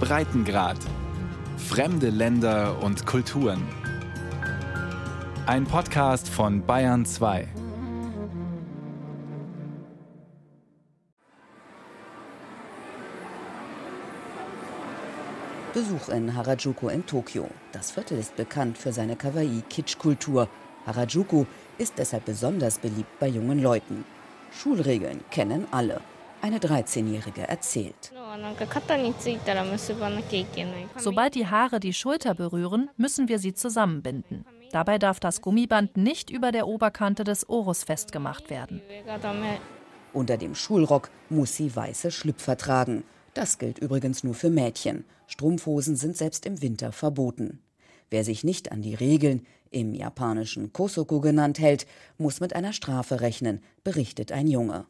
Breitengrad. Fremde Länder und Kulturen. Ein Podcast von Bayern 2. Besuch in Harajuku in Tokio. Das Viertel ist bekannt für seine Kawaii-Kitsch-Kultur. Harajuku ist deshalb besonders beliebt bei jungen Leuten. Schulregeln kennen alle. Eine 13-Jährige erzählt. Sobald die Haare die Schulter berühren, müssen wir sie zusammenbinden. Dabei darf das Gummiband nicht über der Oberkante des Orus festgemacht werden. Unter dem Schulrock muss sie weiße Schlüpfer tragen. Das gilt übrigens nur für Mädchen. Strumpfhosen sind selbst im Winter verboten. Wer sich nicht an die Regeln, im japanischen Kosoku genannt, hält, muss mit einer Strafe rechnen, berichtet ein Junge.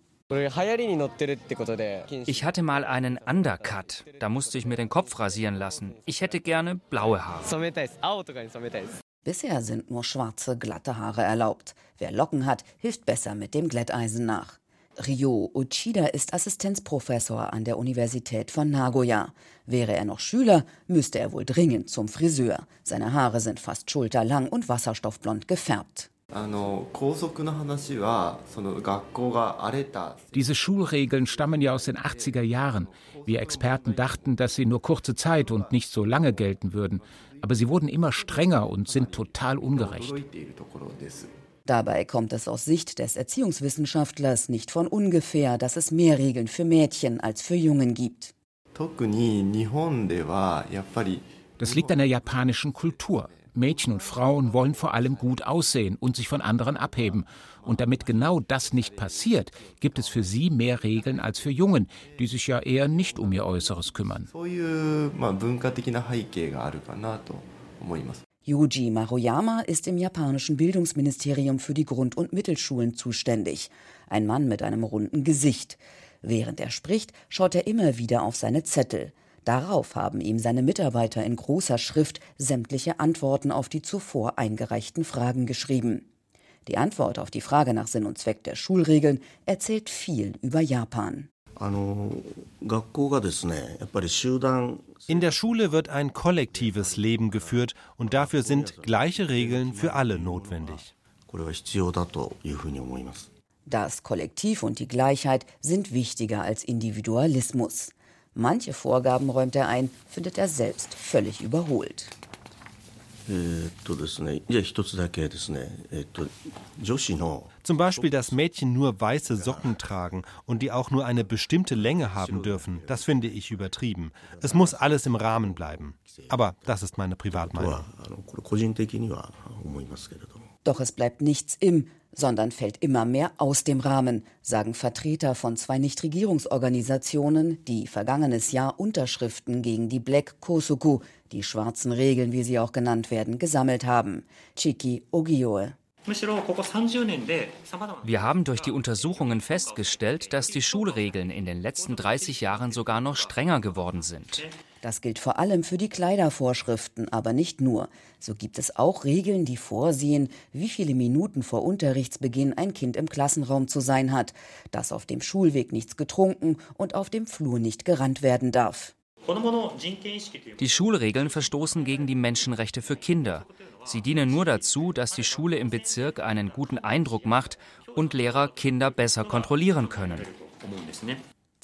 Ich hatte mal einen Undercut. Da musste ich mir den Kopf rasieren lassen. Ich hätte gerne blaue Haare. Bisher sind nur schwarze, glatte Haare erlaubt. Wer Locken hat, hilft besser mit dem Glätteisen nach. Ryo Uchida ist Assistenzprofessor an der Universität von Nagoya. Wäre er noch Schüler, müsste er wohl dringend zum Friseur. Seine Haare sind fast schulterlang und wasserstoffblond gefärbt. Diese Schulregeln stammen ja aus den 80er Jahren. Wir Experten dachten, dass sie nur kurze Zeit und nicht so lange gelten würden. Aber sie wurden immer strenger und sind total ungerecht. Dabei kommt es aus Sicht des Erziehungswissenschaftlers nicht von ungefähr, dass es mehr Regeln für Mädchen als für Jungen gibt. Das liegt an der japanischen Kultur. Mädchen und Frauen wollen vor allem gut aussehen und sich von anderen abheben. Und damit genau das nicht passiert, gibt es für sie mehr Regeln als für Jungen, die sich ja eher nicht um ihr Äußeres kümmern. Yuji Maruyama ist im japanischen Bildungsministerium für die Grund- und Mittelschulen zuständig. Ein Mann mit einem runden Gesicht. Während er spricht, schaut er immer wieder auf seine Zettel. Darauf haben ihm seine Mitarbeiter in großer Schrift sämtliche Antworten auf die zuvor eingereichten Fragen geschrieben. Die Antwort auf die Frage nach Sinn und Zweck der Schulregeln erzählt viel über Japan. In der Schule wird ein kollektives Leben geführt und dafür sind gleiche Regeln für alle notwendig. Das Kollektiv und die Gleichheit sind wichtiger als Individualismus. Manche Vorgaben räumt er ein, findet er selbst völlig überholt. Zum Beispiel, dass Mädchen nur weiße Socken tragen und die auch nur eine bestimmte Länge haben dürfen, das finde ich übertrieben. Es muss alles im Rahmen bleiben. Aber das ist meine Privatmeinung. Doch es bleibt nichts im, sondern fällt immer mehr aus dem Rahmen, sagen Vertreter von zwei Nichtregierungsorganisationen, die vergangenes Jahr Unterschriften gegen die Black Kosuku, die schwarzen Regeln, wie sie auch genannt werden, gesammelt haben. Chiki Ogioe. Wir haben durch die Untersuchungen festgestellt, dass die Schulregeln in den letzten 30 Jahren sogar noch strenger geworden sind. Das gilt vor allem für die Kleidervorschriften, aber nicht nur. So gibt es auch Regeln, die vorsehen, wie viele Minuten vor Unterrichtsbeginn ein Kind im Klassenraum zu sein hat, dass auf dem Schulweg nichts getrunken und auf dem Flur nicht gerannt werden darf. Die Schulregeln verstoßen gegen die Menschenrechte für Kinder. Sie dienen nur dazu, dass die Schule im Bezirk einen guten Eindruck macht und Lehrer Kinder besser kontrollieren können.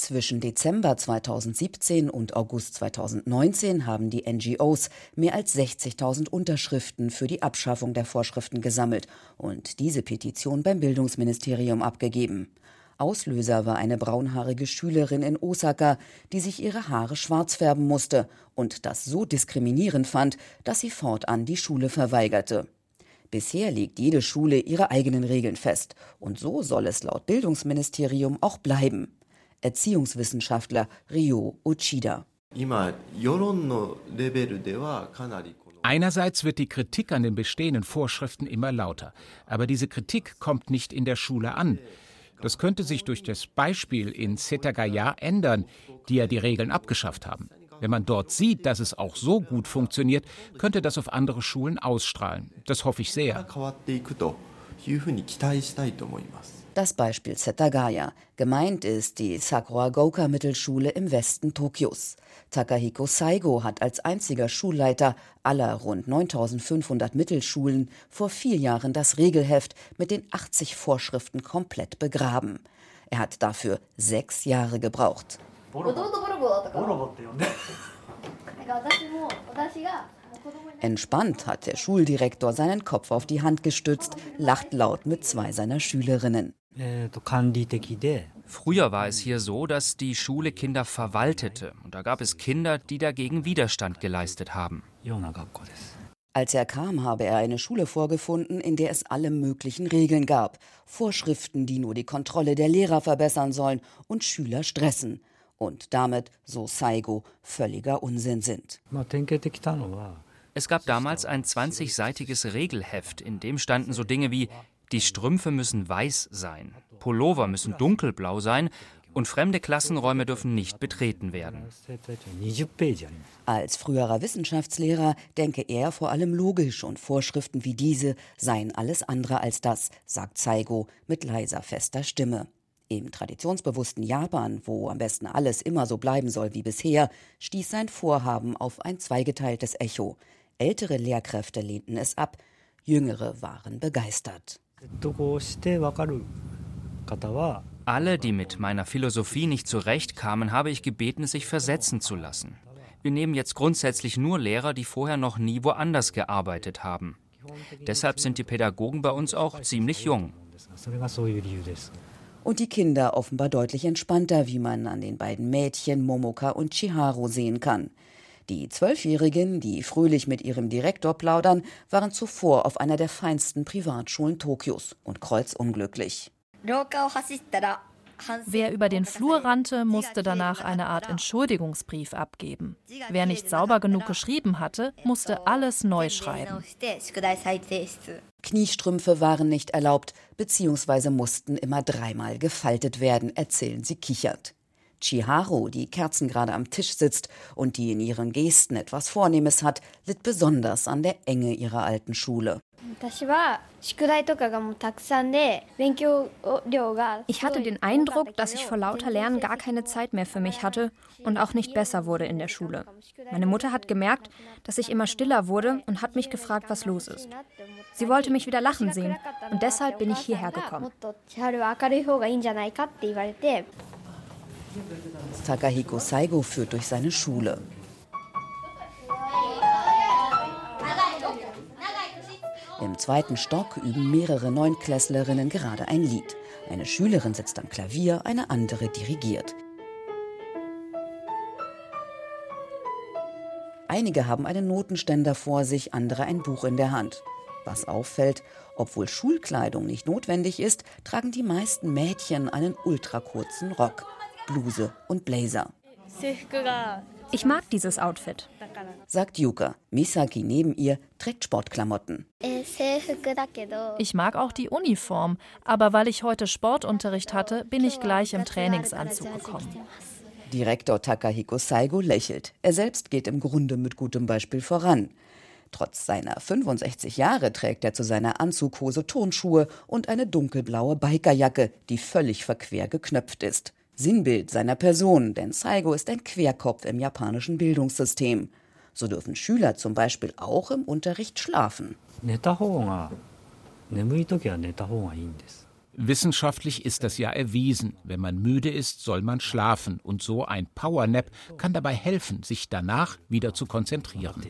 Zwischen Dezember 2017 und August 2019 haben die NGOs mehr als 60.000 Unterschriften für die Abschaffung der Vorschriften gesammelt und diese Petition beim Bildungsministerium abgegeben. Auslöser war eine braunhaarige Schülerin in Osaka, die sich ihre Haare schwarz färben musste und das so diskriminierend fand, dass sie fortan die Schule verweigerte. Bisher legt jede Schule ihre eigenen Regeln fest und so soll es laut Bildungsministerium auch bleiben. Erziehungswissenschaftler Ryo Uchida. Einerseits wird die Kritik an den bestehenden Vorschriften immer lauter, aber diese Kritik kommt nicht in der Schule an. Das könnte sich durch das Beispiel in Setagaya ändern, die ja die Regeln abgeschafft haben. Wenn man dort sieht, dass es auch so gut funktioniert, könnte das auf andere Schulen ausstrahlen. Das hoffe ich sehr. Das Beispiel Setagaya. Gemeint ist die Sakura Goka Mittelschule im Westen Tokios. Takahiko Saigo hat als einziger Schulleiter aller rund 9500 Mittelschulen vor vier Jahren das Regelheft mit den 80 Vorschriften komplett begraben. Er hat dafür sechs Jahre gebraucht. Entspannt hat der Schuldirektor seinen Kopf auf die Hand gestützt, lacht laut mit zwei seiner Schülerinnen. Früher war es hier so, dass die Schule Kinder verwaltete. Und da gab es Kinder, die dagegen Widerstand geleistet haben. Als er kam, habe er eine Schule vorgefunden, in der es alle möglichen Regeln gab. Vorschriften, die nur die Kontrolle der Lehrer verbessern sollen und Schüler stressen. Und damit, so Saigo, völliger Unsinn sind. Es gab damals ein 20-seitiges Regelheft, in dem standen so Dinge wie die Strümpfe müssen weiß sein, Pullover müssen dunkelblau sein und fremde Klassenräume dürfen nicht betreten werden. Als früherer Wissenschaftslehrer denke er vor allem logisch und Vorschriften wie diese seien alles andere als das, sagt Saigo mit leiser, fester Stimme. Im traditionsbewussten Japan, wo am besten alles immer so bleiben soll wie bisher, stieß sein Vorhaben auf ein zweigeteiltes Echo. Ältere Lehrkräfte lehnten es ab, jüngere waren begeistert. Alle, die mit meiner Philosophie nicht zurechtkamen, habe ich gebeten, sich versetzen zu lassen. Wir nehmen jetzt grundsätzlich nur Lehrer, die vorher noch nie woanders gearbeitet haben. Deshalb sind die Pädagogen bei uns auch ziemlich jung. Und die Kinder offenbar deutlich entspannter, wie man an den beiden Mädchen Momoka und Chiharu sehen kann. Die Zwölfjährigen, die fröhlich mit ihrem Direktor plaudern, waren zuvor auf einer der feinsten Privatschulen Tokios und kreuzunglücklich. Wer über den Flur rannte, musste danach eine Art Entschuldigungsbrief abgeben. Wer nicht sauber genug geschrieben hatte, musste alles neu schreiben. Kniestrümpfe waren nicht erlaubt, beziehungsweise mussten immer dreimal gefaltet werden, erzählen sie kichert. Chiharu, die kerzengerade am Tisch sitzt und die in ihren Gesten etwas Vornehmes hat, litt besonders an der Enge ihrer alten Schule. Ich hatte den Eindruck, dass ich vor lauter Lernen gar keine Zeit mehr für mich hatte und auch nicht besser wurde in der Schule. Meine Mutter hat gemerkt, dass ich immer stiller wurde und hat mich gefragt, was los ist. Sie wollte mich wieder lachen sehen und deshalb bin ich hierher gekommen. Takahiko Saigo führt durch seine Schule. Im zweiten Stock üben mehrere Neunklässlerinnen gerade ein Lied. Eine Schülerin sitzt am Klavier, eine andere dirigiert. Einige haben einen Notenständer vor sich, andere ein Buch in der Hand. Was auffällt, obwohl Schulkleidung nicht notwendig ist, tragen die meisten Mädchen einen ultrakurzen Rock. Bluse und Blazer. Ich mag dieses Outfit, sagt Yuka. Misaki neben ihr trägt Sportklamotten. Ich mag auch die Uniform, aber weil ich heute Sportunterricht hatte, bin ich gleich im Trainingsanzug gekommen. Direktor Takahiko Saigo lächelt. Er selbst geht im Grunde mit gutem Beispiel voran. Trotz seiner 65 Jahre trägt er zu seiner Anzughose Turnschuhe und eine dunkelblaue Bikerjacke, die völlig verquer geknöpft ist. Sinnbild seiner Person, denn Saigo ist ein Querkopf im japanischen Bildungssystem. So dürfen Schüler zum Beispiel auch im Unterricht schlafen. Wissenschaftlich ist das ja erwiesen. Wenn man müde ist, soll man schlafen. Und so ein Powernap kann dabei helfen, sich danach wieder zu konzentrieren.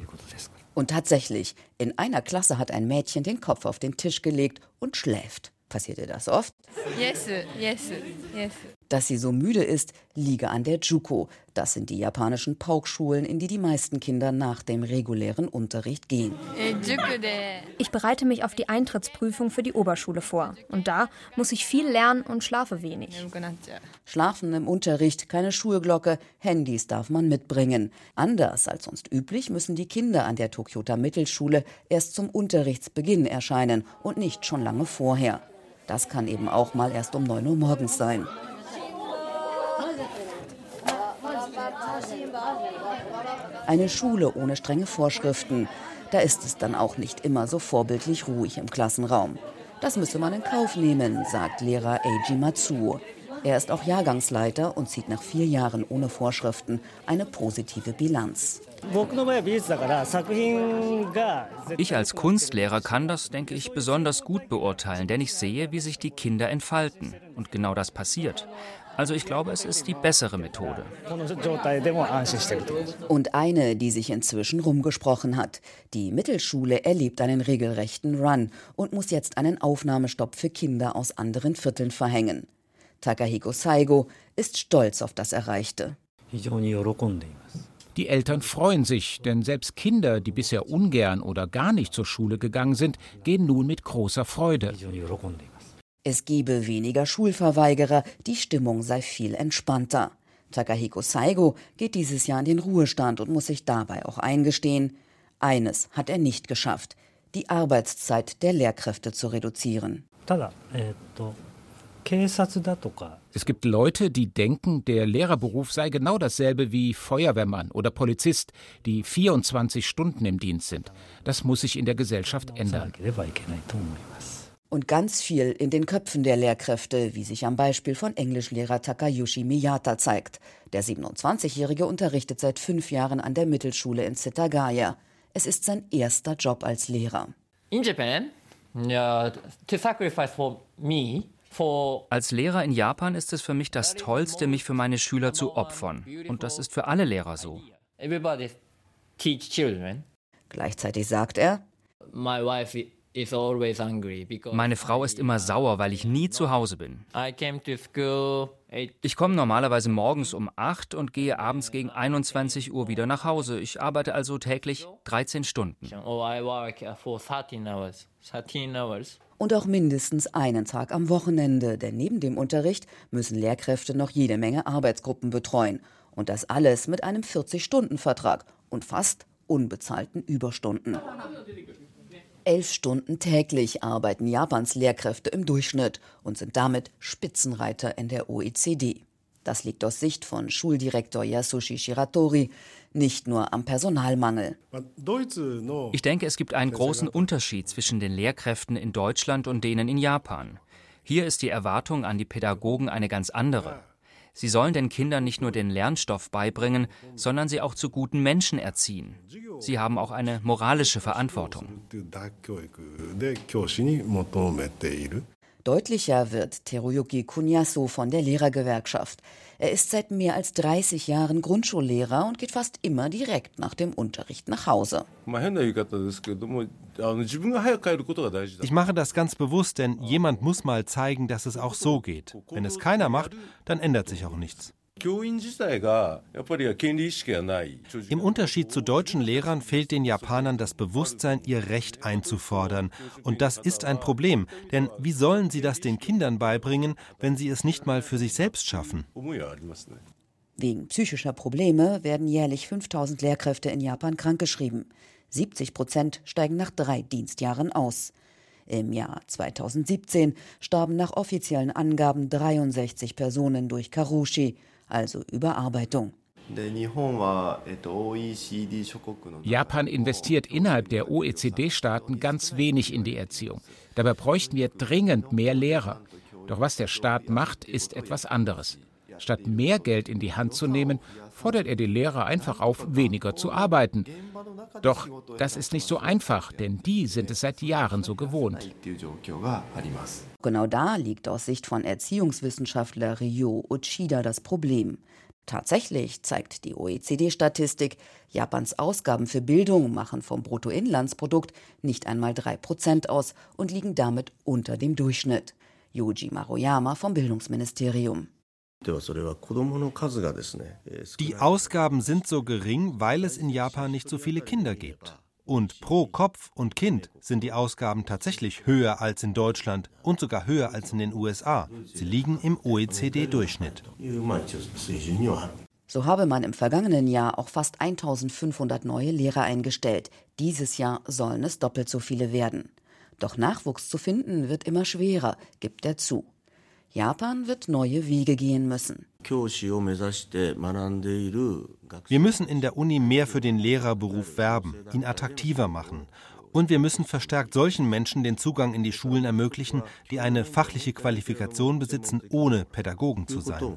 Und tatsächlich, in einer Klasse hat ein Mädchen den Kopf auf den Tisch gelegt und schläft. Passiert dir das oft? Yes, yes, yes. Dass sie so müde ist, liege an der Juko. Das sind die japanischen Paukschulen, in die die meisten Kinder nach dem regulären Unterricht gehen. Ich bereite mich auf die Eintrittsprüfung für die Oberschule vor. Und da muss ich viel lernen und schlafe wenig. Schlafen im Unterricht, keine Schulglocke, Handys darf man mitbringen. Anders als sonst üblich müssen die Kinder an der Tokyota Mittelschule erst zum Unterrichtsbeginn erscheinen und nicht schon lange vorher. Das kann eben auch mal erst um 9 Uhr morgens sein. Eine Schule ohne strenge Vorschriften. Da ist es dann auch nicht immer so vorbildlich ruhig im Klassenraum. Das müsse man in Kauf nehmen, sagt Lehrer Eiji Matsuo. Er ist auch Jahrgangsleiter und zieht nach vier Jahren ohne Vorschriften eine positive Bilanz. Ich als Kunstlehrer kann das, denke ich, besonders gut beurteilen, denn ich sehe, wie sich die Kinder entfalten. Und genau das passiert. Also ich glaube, es ist die bessere Methode. Und eine, die sich inzwischen rumgesprochen hat. Die Mittelschule erlebt einen regelrechten Run und muss jetzt einen Aufnahmestopp für Kinder aus anderen Vierteln verhängen. Takahiko Saigo ist stolz auf das Erreichte. Die Eltern freuen sich, denn selbst Kinder, die bisher ungern oder gar nicht zur Schule gegangen sind, gehen nun mit großer Freude. Es gebe weniger Schulverweigerer, die Stimmung sei viel entspannter. Takahiko Saigo geht dieses Jahr in den Ruhestand und muss sich dabei auch eingestehen, eines hat er nicht geschafft, die Arbeitszeit der Lehrkräfte zu reduzieren. Es gibt Leute, die denken, der Lehrerberuf sei genau dasselbe wie Feuerwehrmann oder Polizist, die 24 Stunden im Dienst sind. Das muss sich in der Gesellschaft ändern. Und ganz viel in den Köpfen der Lehrkräfte, wie sich am Beispiel von Englischlehrer Takayushi Miyata zeigt. Der 27-Jährige unterrichtet seit fünf Jahren an der Mittelschule in Setagaya. Es ist sein erster Job als Lehrer. In Japan, yeah, to sacrifice for me als Lehrer in Japan ist es für mich das Tollste, mich für meine Schüler zu opfern. Und das ist für alle Lehrer so. Gleichzeitig sagt er, meine Frau ist immer sauer, weil ich nie zu Hause bin. Ich komme normalerweise morgens um 8 und gehe abends gegen 21 Uhr wieder nach Hause. Ich arbeite also täglich 13 Stunden. Und auch mindestens einen Tag am Wochenende, denn neben dem Unterricht müssen Lehrkräfte noch jede Menge Arbeitsgruppen betreuen. Und das alles mit einem 40-Stunden-Vertrag und fast unbezahlten Überstunden. Elf Stunden täglich arbeiten Japans Lehrkräfte im Durchschnitt und sind damit Spitzenreiter in der OECD. Das liegt aus Sicht von Schuldirektor Yasushi Shiratori nicht nur am Personalmangel. Ich denke, es gibt einen großen Unterschied zwischen den Lehrkräften in Deutschland und denen in Japan. Hier ist die Erwartung an die Pädagogen eine ganz andere. Sie sollen den Kindern nicht nur den Lernstoff beibringen, sondern sie auch zu guten Menschen erziehen. Sie haben auch eine moralische Verantwortung. Deutlicher wird Teruyuki Kunyasu von der Lehrergewerkschaft. Er ist seit mehr als 30 Jahren Grundschullehrer und geht fast immer direkt nach dem Unterricht nach Hause. Ich mache das ganz bewusst, denn jemand muss mal zeigen, dass es auch so geht. Wenn es keiner macht, dann ändert sich auch nichts. Im Unterschied zu deutschen Lehrern fehlt den Japanern das Bewusstsein, ihr Recht einzufordern. Und das ist ein Problem, denn wie sollen sie das den Kindern beibringen, wenn sie es nicht mal für sich selbst schaffen? Wegen psychischer Probleme werden jährlich 5000 Lehrkräfte in Japan krankgeschrieben. 70 Prozent steigen nach drei Dienstjahren aus. Im Jahr 2017 starben nach offiziellen Angaben 63 Personen durch Karushi also Überarbeitung. Japan investiert innerhalb der OECD-Staaten ganz wenig in die Erziehung. Dabei bräuchten wir dringend mehr Lehrer. Doch was der Staat macht, ist etwas anderes. Statt mehr Geld in die Hand zu nehmen, fordert er die Lehrer einfach auf, weniger zu arbeiten. Doch das ist nicht so einfach, denn die sind es seit Jahren so gewohnt. Genau da liegt aus Sicht von Erziehungswissenschaftler Ryo Uchida das Problem. Tatsächlich zeigt die OECD-Statistik, Japans Ausgaben für Bildung machen vom Bruttoinlandsprodukt nicht einmal 3% aus und liegen damit unter dem Durchschnitt. Yuji Maruyama vom Bildungsministerium. Die Ausgaben sind so gering, weil es in Japan nicht so viele Kinder gibt. Und pro Kopf und Kind sind die Ausgaben tatsächlich höher als in Deutschland und sogar höher als in den USA. Sie liegen im OECD-Durchschnitt. So habe man im vergangenen Jahr auch fast 1500 neue Lehrer eingestellt. Dieses Jahr sollen es doppelt so viele werden. Doch Nachwuchs zu finden wird immer schwerer, gibt er zu. Japan wird neue Wege gehen müssen. Wir müssen in der Uni mehr für den Lehrerberuf werben, ihn attraktiver machen. Und wir müssen verstärkt solchen Menschen den Zugang in die Schulen ermöglichen, die eine fachliche Qualifikation besitzen, ohne Pädagogen zu sein.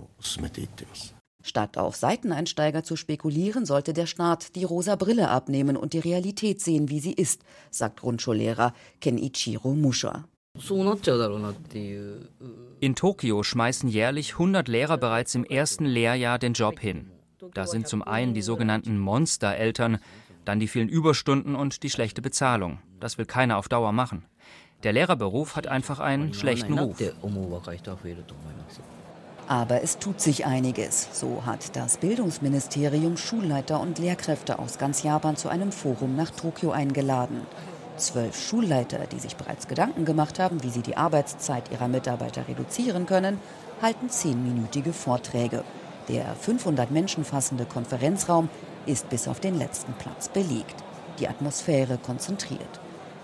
Statt auf Seiteneinsteiger zu spekulieren, sollte der Staat die rosa Brille abnehmen und die Realität sehen, wie sie ist, sagt Grundschullehrer Kenichiro Musha. In Tokio schmeißen jährlich 100 Lehrer bereits im ersten Lehrjahr den Job hin. Da sind zum einen die sogenannten Monstereltern, dann die vielen Überstunden und die schlechte Bezahlung. Das will keiner auf Dauer machen. Der Lehrerberuf hat einfach einen schlechten Ruf. Aber es tut sich einiges. So hat das Bildungsministerium Schulleiter und Lehrkräfte aus ganz Japan zu einem Forum nach Tokio eingeladen. Zwölf Schulleiter, die sich bereits Gedanken gemacht haben, wie sie die Arbeitszeit ihrer Mitarbeiter reduzieren können, halten zehnminütige Vorträge. Der 500 Menschen fassende Konferenzraum ist bis auf den letzten Platz belegt. Die Atmosphäre konzentriert.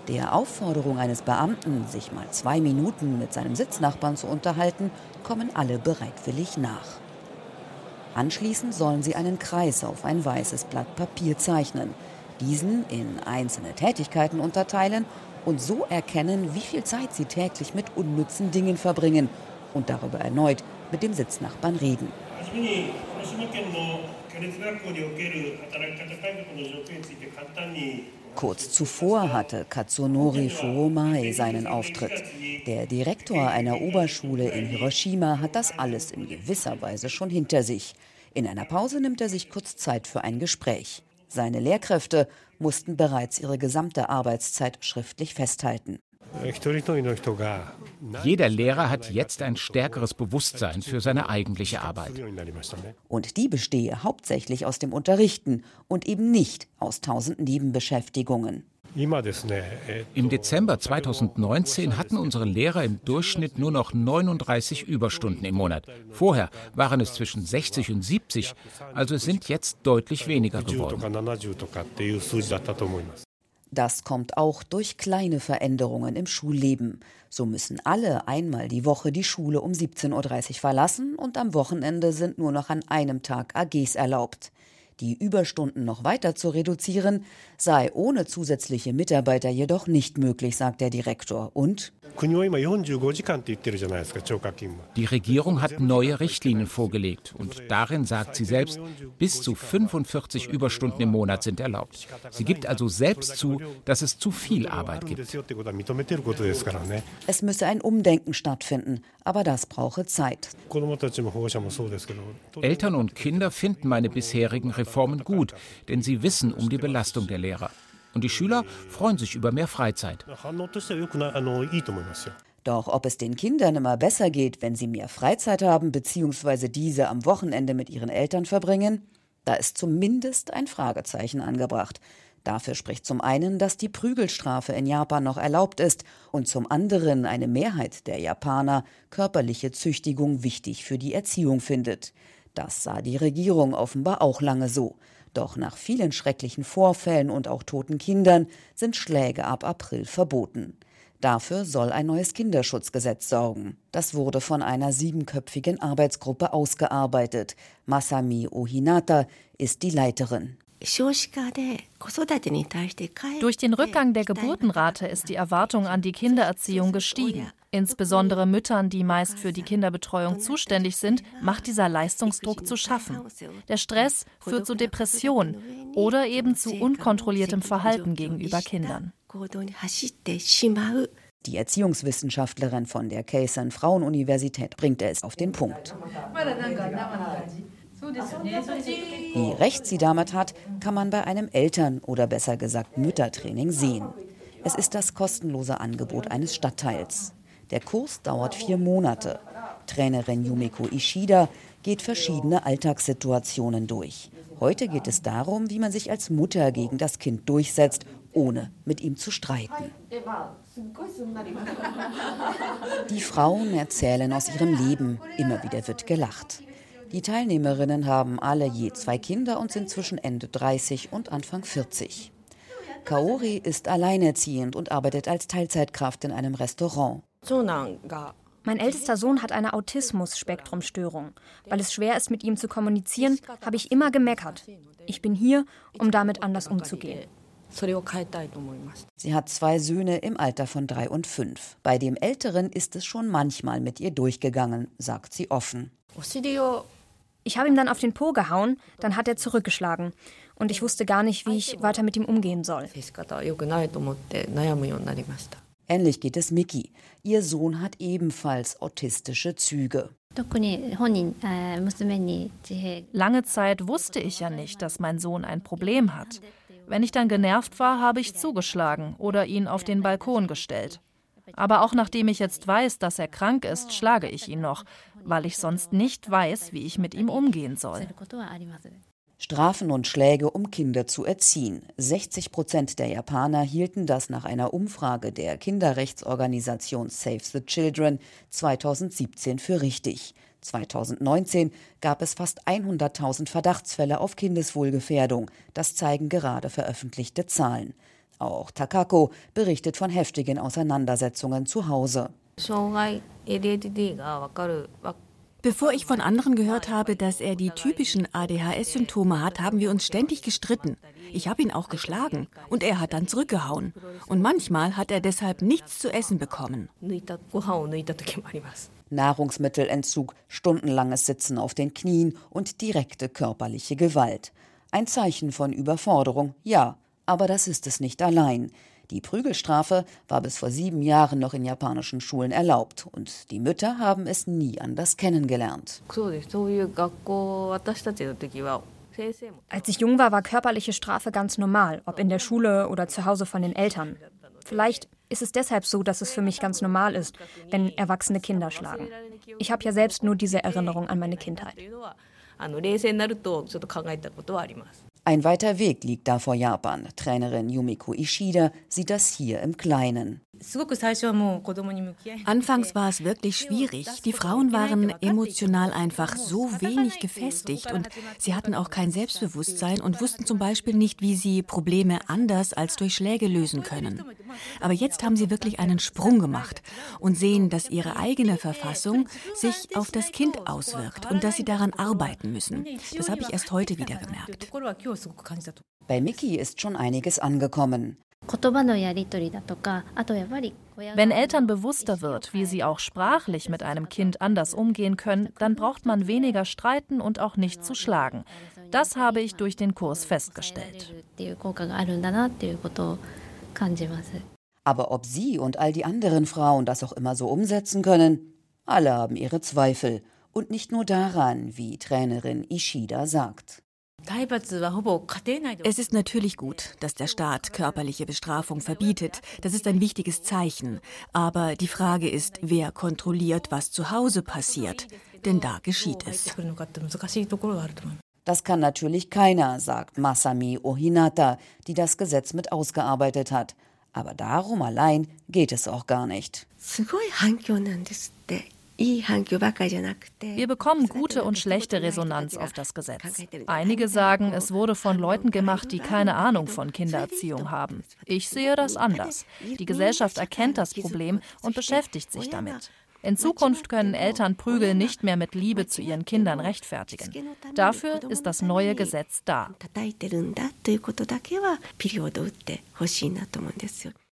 Der Aufforderung eines Beamten, sich mal zwei Minuten mit seinem Sitznachbarn zu unterhalten, kommen alle bereitwillig nach. Anschließend sollen sie einen Kreis auf ein weißes Blatt Papier zeichnen, diesen in einzelne Tätigkeiten unterteilen und so erkennen, wie viel Zeit sie täglich mit unnützen Dingen verbringen und darüber erneut mit dem Sitznachbarn reden. Kurz zuvor hatte Katsunori Furumae seinen Auftritt. Der Direktor einer Oberschule in Hiroshima hat das alles in gewisser Weise schon hinter sich. In einer Pause nimmt er sich kurz Zeit für ein Gespräch. Seine Lehrkräfte mussten bereits ihre gesamte Arbeitszeit schriftlich festhalten. Jeder Lehrer hat jetzt ein stärkeres Bewusstsein für seine eigentliche Arbeit. Und die bestehe hauptsächlich aus dem Unterrichten und eben nicht aus tausend Nebenbeschäftigungen. Im Dezember 2019 hatten unsere Lehrer im Durchschnitt nur noch 39 Überstunden im Monat. Vorher waren es zwischen 60 und 70, also es sind jetzt deutlich weniger geworden. Das kommt auch durch kleine Veränderungen im Schulleben. So müssen alle einmal die Woche die Schule um 17.30 Uhr verlassen und am Wochenende sind nur noch an einem Tag AGs erlaubt. Die Überstunden noch weiter zu reduzieren, sei ohne zusätzliche Mitarbeiter jedoch nicht möglich, sagt der Direktor. Und die Regierung hat neue Richtlinien vorgelegt und darin sagt sie selbst, bis zu 45 Überstunden im Monat sind erlaubt. Sie gibt also selbst zu, dass es zu viel Arbeit gibt. Es müsse ein Umdenken stattfinden, aber das brauche Zeit. Eltern und Kinder finden meine bisherigen Reformen gut, denn sie wissen um die Belastung der Lehrer. Und die Schüler freuen sich über mehr Freizeit. Doch ob es den Kindern immer besser geht, wenn sie mehr Freizeit haben bzw. diese am Wochenende mit ihren Eltern verbringen, da ist zumindest ein Fragezeichen angebracht. Dafür spricht zum einen, dass die Prügelstrafe in Japan noch erlaubt ist und zum anderen eine Mehrheit der Japaner körperliche Züchtigung wichtig für die Erziehung findet. Das sah die Regierung offenbar auch lange so. Doch nach vielen schrecklichen Vorfällen und auch toten Kindern sind Schläge ab April verboten. Dafür soll ein neues Kinderschutzgesetz sorgen. Das wurde von einer siebenköpfigen Arbeitsgruppe ausgearbeitet. Masami Ohinata ist die Leiterin. Durch den Rückgang der Geburtenrate ist die Erwartung an die Kindererziehung gestiegen. Insbesondere Müttern, die meist für die Kinderbetreuung zuständig sind, macht dieser Leistungsdruck zu schaffen. Der Stress führt zu Depressionen oder eben zu unkontrolliertem Verhalten gegenüber Kindern. Die Erziehungswissenschaftlerin von der Keisan Frauenuniversität bringt es auf den Punkt. Wie recht sie damit hat, kann man bei einem Eltern- oder besser gesagt Müttertraining sehen. Es ist das kostenlose Angebot eines Stadtteils. Der Kurs dauert vier Monate. Trainerin Yumiko Ishida geht verschiedene Alltagssituationen durch. Heute geht es darum, wie man sich als Mutter gegen das Kind durchsetzt, ohne mit ihm zu streiten. Die Frauen erzählen aus ihrem Leben, immer wieder wird gelacht. Die Teilnehmerinnen haben alle je zwei Kinder und sind zwischen Ende 30 und Anfang 40. Kaori ist alleinerziehend und arbeitet als Teilzeitkraft in einem Restaurant. Mein ältester Sohn hat eine Autismus-Spektrumstörung. Weil es schwer ist, mit ihm zu kommunizieren, habe ich immer gemeckert. Ich bin hier, um damit anders umzugehen. Sie hat zwei Söhne im Alter von drei und fünf. Bei dem Älteren ist es schon manchmal mit ihr durchgegangen, sagt sie offen. Ich habe ihm dann auf den Po gehauen, dann hat er zurückgeschlagen. Und ich wusste gar nicht, wie ich weiter mit ihm umgehen soll. Ähnlich geht es Miki. Ihr Sohn hat ebenfalls autistische Züge. Lange Zeit wusste ich ja nicht, dass mein Sohn ein Problem hat. Wenn ich dann genervt war, habe ich zugeschlagen oder ihn auf den Balkon gestellt. Aber auch nachdem ich jetzt weiß, dass er krank ist, schlage ich ihn noch, weil ich sonst nicht weiß, wie ich mit ihm umgehen soll. Strafen und Schläge, um Kinder zu erziehen. 60 Prozent der Japaner hielten das nach einer Umfrage der Kinderrechtsorganisation Save the Children 2017 für richtig. 2019 gab es fast 100.000 Verdachtsfälle auf Kindeswohlgefährdung. Das zeigen gerade veröffentlichte Zahlen. Auch Takako berichtet von heftigen Auseinandersetzungen zu Hause. Bevor ich von anderen gehört habe, dass er die typischen ADHS-Symptome hat, haben wir uns ständig gestritten. Ich habe ihn auch geschlagen und er hat dann zurückgehauen. Und manchmal hat er deshalb nichts zu essen bekommen. Nahrungsmittelentzug, stundenlanges Sitzen auf den Knien und direkte körperliche Gewalt. Ein Zeichen von Überforderung, ja, aber das ist es nicht allein. Die Prügelstrafe war bis vor sieben Jahren noch in japanischen Schulen erlaubt und die Mütter haben es nie anders kennengelernt. Als ich jung war, war körperliche Strafe ganz normal, ob in der Schule oder zu Hause von den Eltern. Vielleicht ist es deshalb so, dass es für mich ganz normal ist, wenn erwachsene Kinder schlagen. Ich habe ja selbst nur diese Erinnerung an meine Kindheit. Ein weiter Weg liegt da vor Japan. Trainerin Yumiko Ishida sieht das hier im Kleinen. Anfangs war es wirklich schwierig. Die Frauen waren emotional einfach so wenig gefestigt und sie hatten auch kein Selbstbewusstsein und wussten zum Beispiel nicht, wie sie Probleme anders als durch Schläge lösen können. Aber jetzt haben sie wirklich einen Sprung gemacht und sehen, dass ihre eigene Verfassung sich auf das Kind auswirkt und dass sie daran arbeiten müssen. Das habe ich erst heute wieder gemerkt. Bei Miki ist schon einiges angekommen. Wenn Eltern bewusster wird, wie sie auch sprachlich mit einem Kind anders umgehen können, dann braucht man weniger streiten und auch nicht zu schlagen. Das habe ich durch den Kurs festgestellt. Aber ob sie und all die anderen Frauen das auch immer so umsetzen können, alle haben ihre Zweifel. Und nicht nur daran, wie Trainerin Ishida sagt. Es ist natürlich gut, dass der Staat körperliche Bestrafung verbietet. Das ist ein wichtiges Zeichen. Aber die Frage ist, wer kontrolliert, was zu Hause passiert. Denn da geschieht es. Das kann natürlich keiner, sagt Masami Ohinata, die das Gesetz mit ausgearbeitet hat. Aber darum allein geht es auch gar nicht. Wir bekommen gute und schlechte Resonanz auf das Gesetz. Einige sagen, es wurde von Leuten gemacht, die keine Ahnung von Kindererziehung haben. Ich sehe das anders. Die Gesellschaft erkennt das Problem und beschäftigt sich damit. In Zukunft können Eltern Prügel nicht mehr mit Liebe zu ihren Kindern rechtfertigen. Dafür ist das neue Gesetz da.